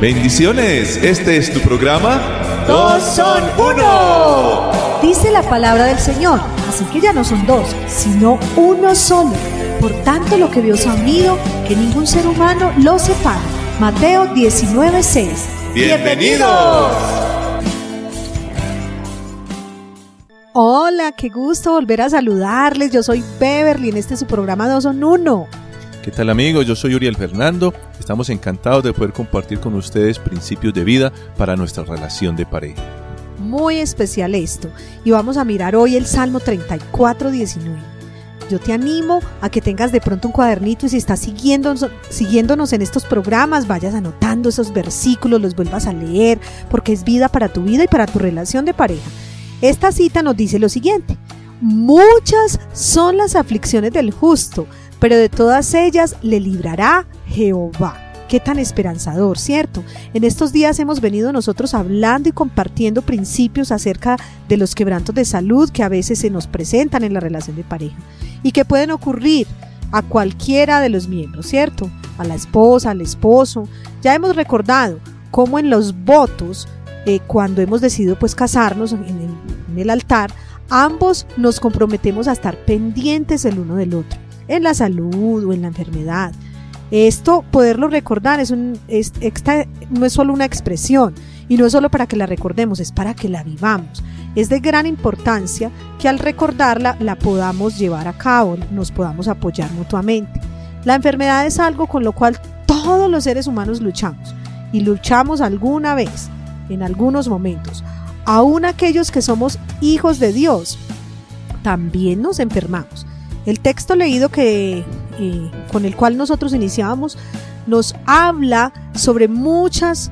Bendiciones, este es tu programa. Dos son uno. Dice la palabra del Señor, así que ya no son dos, sino uno solo. Por tanto, lo que Dios ha unido, que ningún ser humano lo separe. Mateo 19:6. Bienvenidos. Hola, qué gusto volver a saludarles. Yo soy Beverly en este su programa Dos son uno. ¿Qué tal amigos? Yo soy Uriel Fernando. Estamos encantados de poder compartir con ustedes principios de vida para nuestra relación de pareja. Muy especial esto. Y vamos a mirar hoy el Salmo 34, 19. Yo te animo a que tengas de pronto un cuadernito y si estás siguiéndonos, siguiéndonos en estos programas, vayas anotando esos versículos, los vuelvas a leer, porque es vida para tu vida y para tu relación de pareja. Esta cita nos dice lo siguiente, muchas son las aflicciones del justo, pero de todas ellas le librará Jehová. Qué tan esperanzador, ¿cierto? En estos días hemos venido nosotros hablando y compartiendo principios acerca de los quebrantos de salud que a veces se nos presentan en la relación de pareja y que pueden ocurrir a cualquiera de los miembros, ¿cierto? A la esposa, al esposo. Ya hemos recordado cómo en los votos eh, cuando hemos decidido pues casarnos en el, en el altar, ambos nos comprometemos a estar pendientes el uno del otro, en la salud o en la enfermedad. Esto, poderlo recordar, es un, es, no es solo una expresión y no es solo para que la recordemos, es para que la vivamos. Es de gran importancia que al recordarla la podamos llevar a cabo, nos podamos apoyar mutuamente. La enfermedad es algo con lo cual todos los seres humanos luchamos y luchamos alguna vez en algunos momentos. Aún aquellos que somos hijos de Dios, también nos enfermamos. El texto leído que, eh, con el cual nosotros iniciábamos nos habla sobre muchas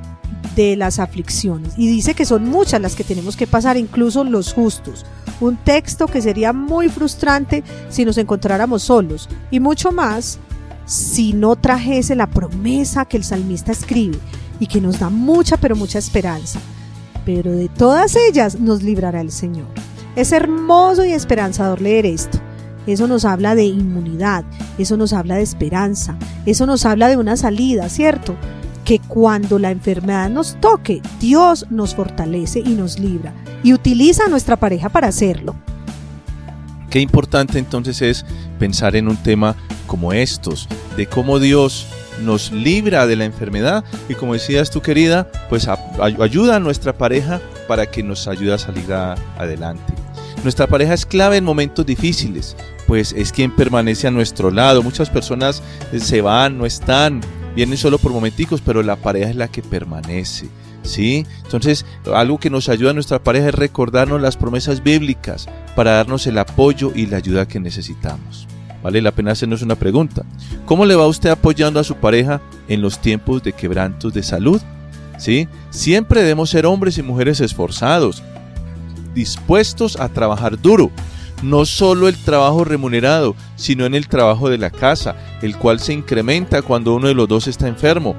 de las aflicciones y dice que son muchas las que tenemos que pasar, incluso los justos. Un texto que sería muy frustrante si nos encontráramos solos y mucho más si no trajese la promesa que el salmista escribe y que nos da mucha, pero mucha esperanza. Pero de todas ellas nos librará el Señor. Es hermoso y esperanzador leer esto. Eso nos habla de inmunidad, eso nos habla de esperanza, eso nos habla de una salida, ¿cierto? Que cuando la enfermedad nos toque, Dios nos fortalece y nos libra y utiliza a nuestra pareja para hacerlo. Qué importante entonces es pensar en un tema como estos, de cómo Dios nos libra de la enfermedad y como decías tú querida, pues ayuda a nuestra pareja para que nos ayude a salir adelante. Nuestra pareja es clave en momentos difíciles, pues es quien permanece a nuestro lado. Muchas personas se van, no están, vienen solo por momenticos, pero la pareja es la que permanece. ¿Sí? Entonces, algo que nos ayuda a nuestra pareja es recordarnos las promesas bíblicas para darnos el apoyo y la ayuda que necesitamos. Vale la pena hacernos una pregunta. ¿Cómo le va usted apoyando a su pareja en los tiempos de quebrantos de salud? ¿Sí? Siempre debemos ser hombres y mujeres esforzados, dispuestos a trabajar duro. No solo el trabajo remunerado, sino en el trabajo de la casa, el cual se incrementa cuando uno de los dos está enfermo.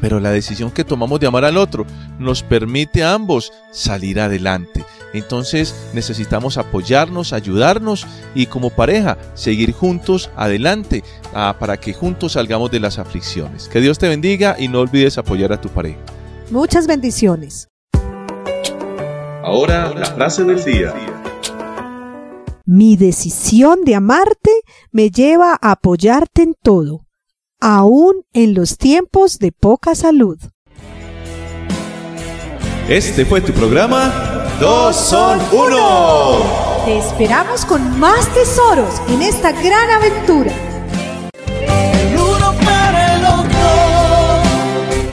Pero la decisión que tomamos de amar al otro nos permite a ambos salir adelante. Entonces necesitamos apoyarnos, ayudarnos y como pareja seguir juntos adelante ah, para que juntos salgamos de las aflicciones. Que Dios te bendiga y no olvides apoyar a tu pareja. Muchas bendiciones. Ahora la frase del día. Mi decisión de amarte me lleva a apoyarte en todo, aún en los tiempos de poca salud. Este fue tu programa Dos son uno. Te esperamos con más tesoros en esta gran aventura.